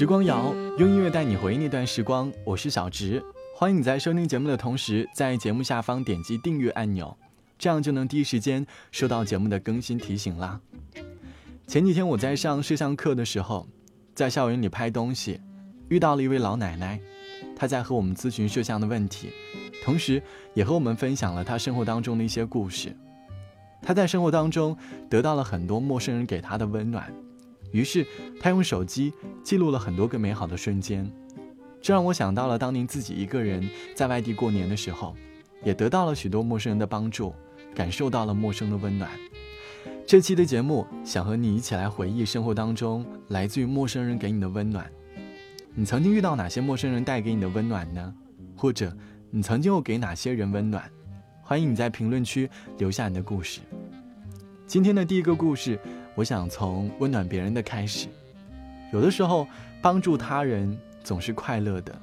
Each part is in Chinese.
时光谣用音乐带你回忆那段时光，我是小植，欢迎你在收听节目的同时，在节目下方点击订阅按钮，这样就能第一时间收到节目的更新提醒啦。前几天我在上摄像课的时候，在校园里拍东西，遇到了一位老奶奶，她在和我们咨询摄像的问题，同时也和我们分享了她生活当中的一些故事。她在生活当中得到了很多陌生人给她的温暖。于是，他用手机记录了很多个美好的瞬间，这让我想到了当年自己一个人在外地过年的时候，也得到了许多陌生人的帮助，感受到了陌生的温暖。这期的节目想和你一起来回忆生活当中来自于陌生人给你的温暖。你曾经遇到哪些陌生人带给你的温暖呢？或者你曾经又给哪些人温暖？欢迎你在评论区留下你的故事。今天的第一个故事。我想从温暖别人的开始，有的时候帮助他人总是快乐的，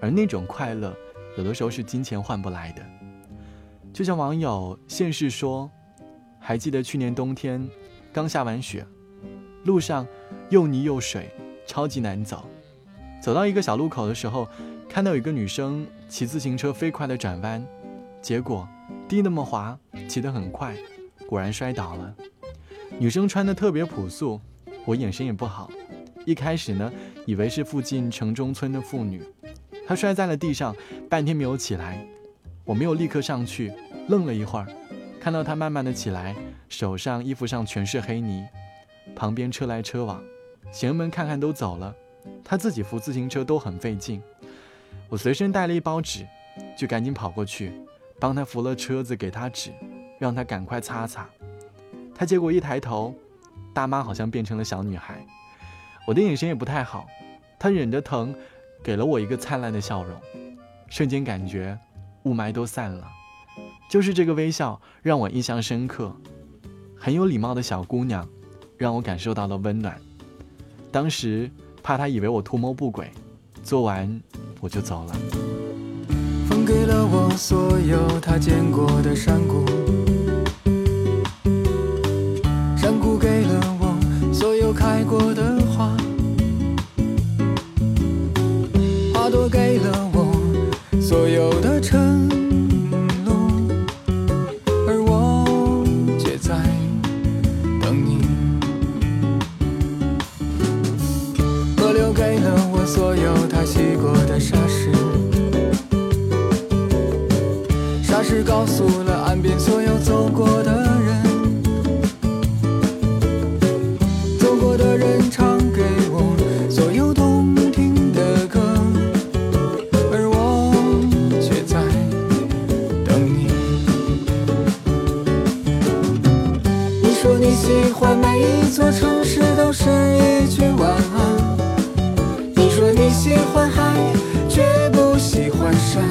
而那种快乐有的时候是金钱换不来的。就像网友现世说，还记得去年冬天刚下完雪，路上又泥又水，超级难走。走到一个小路口的时候，看到有一个女生骑自行车飞快的转弯，结果地那么滑，骑得很快，果然摔倒了。女生穿的特别朴素，我眼神也不好，一开始呢，以为是附近城中村的妇女，她摔在了地上，半天没有起来，我没有立刻上去，愣了一会儿，看到她慢慢的起来，手上、衣服上全是黑泥，旁边车来车往，行人们看看都走了，她自己扶自行车都很费劲，我随身带了一包纸，就赶紧跑过去，帮她扶了车子，给她纸，让她赶快擦擦。他结果一抬头，大妈好像变成了小女孩。我的眼神也不太好，他忍着疼，给了我一个灿烂的笑容。瞬间感觉雾霾都散了，就是这个微笑让我印象深刻。很有礼貌的小姑娘，让我感受到了温暖。当时怕她以为我图谋不轨，做完我就走了。给了我所有他见过的山谷。开过的花，花朵给了我所有的承喜欢每一座城市都是一句晚安。你说你喜欢海却不喜欢山。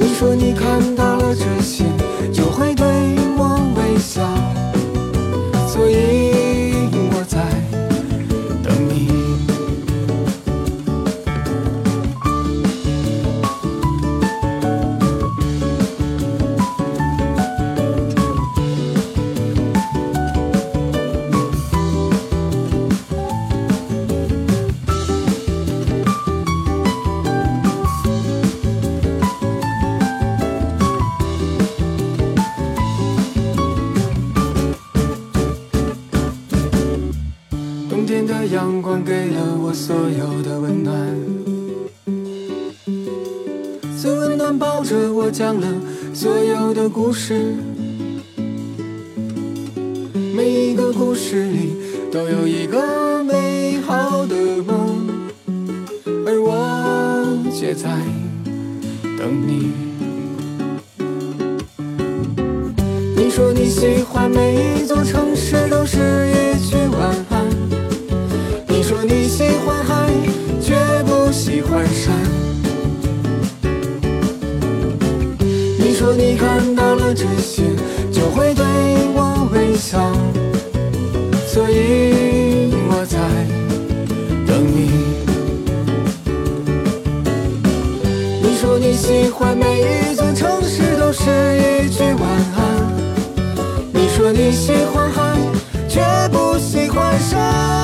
你说你看到了这些所有的温暖，最温暖抱着我讲了所有的故事，每一个故事里都有一个美好的梦，而我却在等你。你说你喜欢每一座城山。你说你看到了这些，就会对我微笑，所以我在等你。你说你喜欢每一座城市都是一句晚安。你说你喜欢海，却不喜欢山。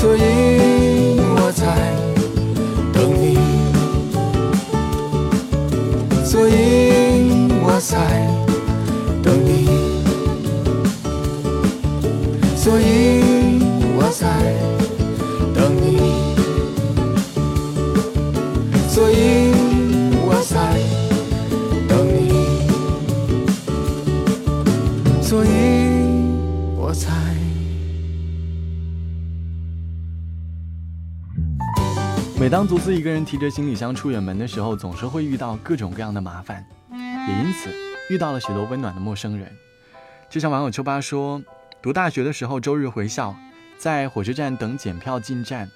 所以我在等你，所以我在等你，所以我在等你，每当独自一个人提着行李箱出远门的时候，总是会遇到各种各样的麻烦，也因此遇到了许多温暖的陌生人。就像网友秋八说，读大学的时候，周日回校，在火车站等检票进站，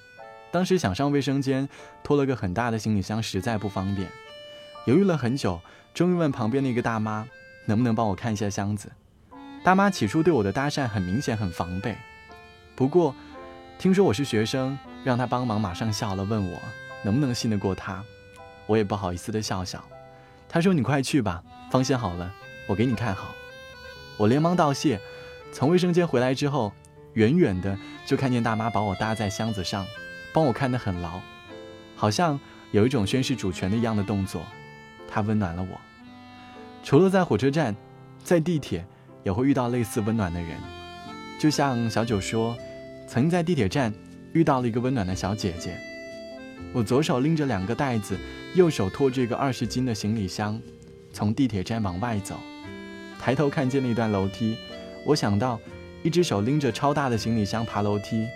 当时想上卫生间，拖了个很大的行李箱，实在不方便，犹豫了很久，终于问旁边的一个大妈，能不能帮我看一下箱子。大妈起初对我的搭讪很明显很防备，不过听说我是学生，让他帮忙，马上笑了，问我能不能信得过他。我也不好意思的笑笑。他说：“你快去吧，放心好了，我给你看好。”我连忙道谢。从卫生间回来之后，远远的就看见大妈把我搭在箱子上，帮我看得很牢，好像有一种宣示主权的一样的动作。她温暖了我。除了在火车站，在地铁也会遇到类似温暖的人。就像小九说，曾经在地铁站遇到了一个温暖的小姐姐。我左手拎着两个袋子，右手拖着一个二十斤的行李箱，从地铁站往外走。抬头看见那段楼梯，我想到一只手拎着超大的行李箱爬楼梯，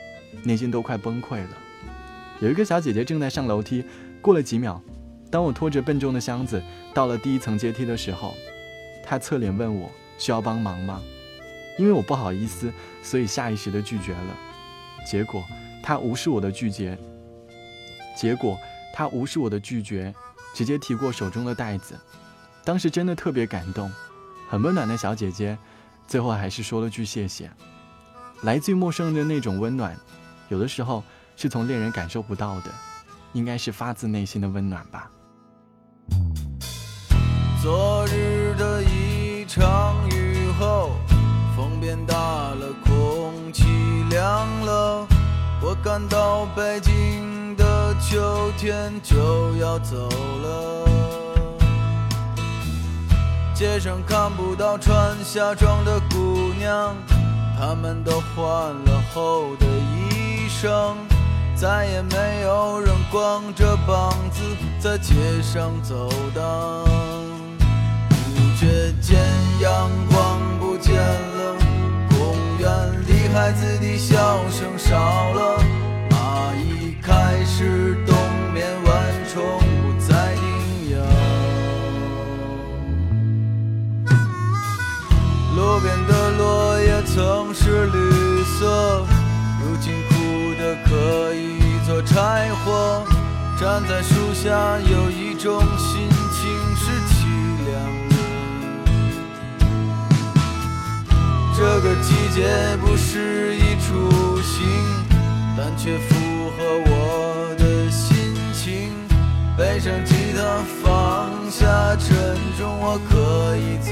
内心都快崩溃了。有一个小姐姐正在上楼梯，过了几秒，当我拖着笨重的箱子到了第一层阶梯的时候，她侧脸问我需要帮忙吗？因为我不好意思，所以下意识的拒绝了。结果她无视我的拒绝，结果她无视我的拒绝，直接提过手中的袋子。当时真的特别感动。很温暖的小姐姐，最后还是说了句谢谢。来自于陌生人的那种温暖，有的时候是从恋人感受不到的，应该是发自内心的温暖吧。我感到北京的秋天就要走了。街上看不到穿夏装的姑娘，她们都换了厚的衣裳，再也没有人光着膀子在街上走荡。可以做柴火。站在树下，有一种心情是凄凉的。这个季节不适宜出行，但却符合我的心情。背上吉他，放下沉重，我可以走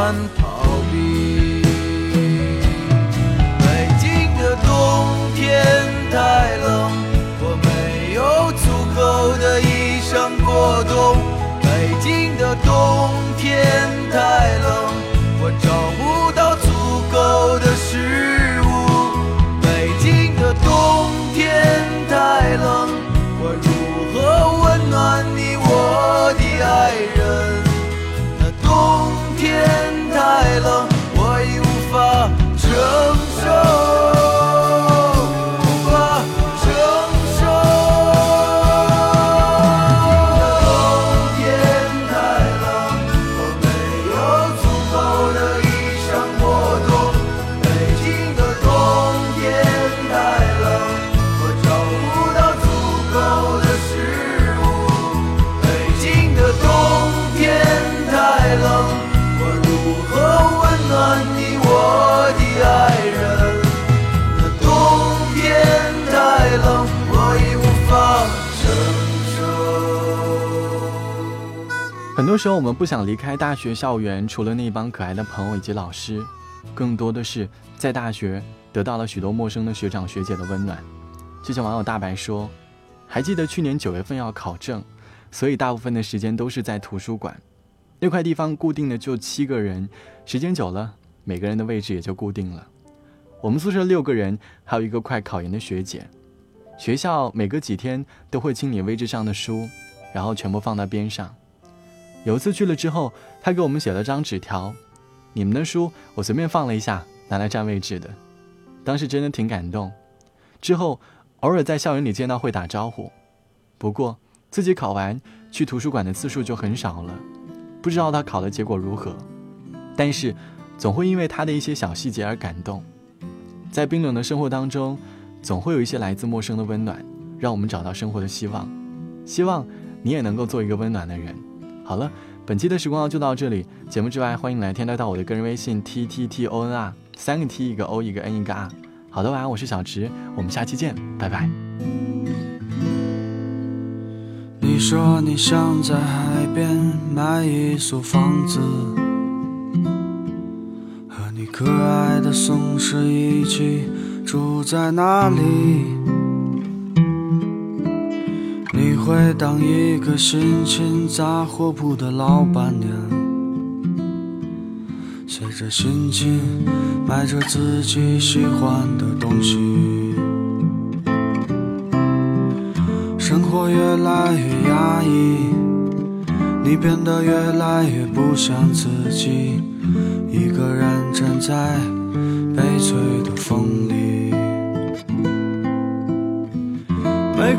算逃避？北京的冬天太冷，我没有足够的衣裳过冬。北京的冬天太冷，多时候，我们不想离开大学校园，除了那帮可爱的朋友以及老师，更多的是在大学得到了许多陌生的学长学姐的温暖。就像网友大白说：“还记得去年九月份要考证，所以大部分的时间都是在图书馆。那块地方固定的就七个人，时间久了，每个人的位置也就固定了。我们宿舍六个人，还有一个快考研的学姐。学校每隔几天都会清理位置上的书，然后全部放到边上。”有一次去了之后，他给我们写了张纸条：“你们的书我随便放了一下，拿来占位置的。”当时真的挺感动。之后偶尔在校园里见到会打招呼，不过自己考完去图书馆的次数就很少了，不知道他考的结果如何。但是总会因为他的一些小细节而感动。在冰冷的生活当中，总会有一些来自陌生的温暖，让我们找到生活的希望。希望你也能够做一个温暖的人。好了，本期的时光就到这里。节目之外，欢迎来添加到我的个人微信 t t t o n r，三个 t 一个 o 一个 n 一个 r。好的，晚安，我是小池，我们下期见，拜拜。你说你想在海边买一所房子，和你可爱的松狮一起住在那里。会当一个心情杂货铺的老板娘，随着心情买着自己喜欢的东西。生活越来越压抑，你变得越来越不像自己，一个人站在悲催的风里。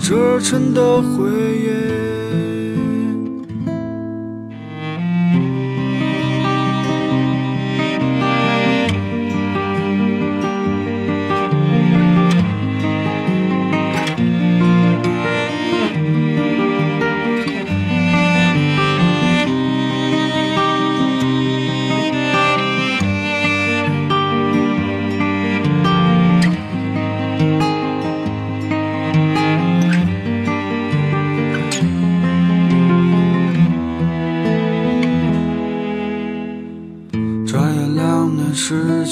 折成的回忆。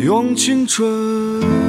用青春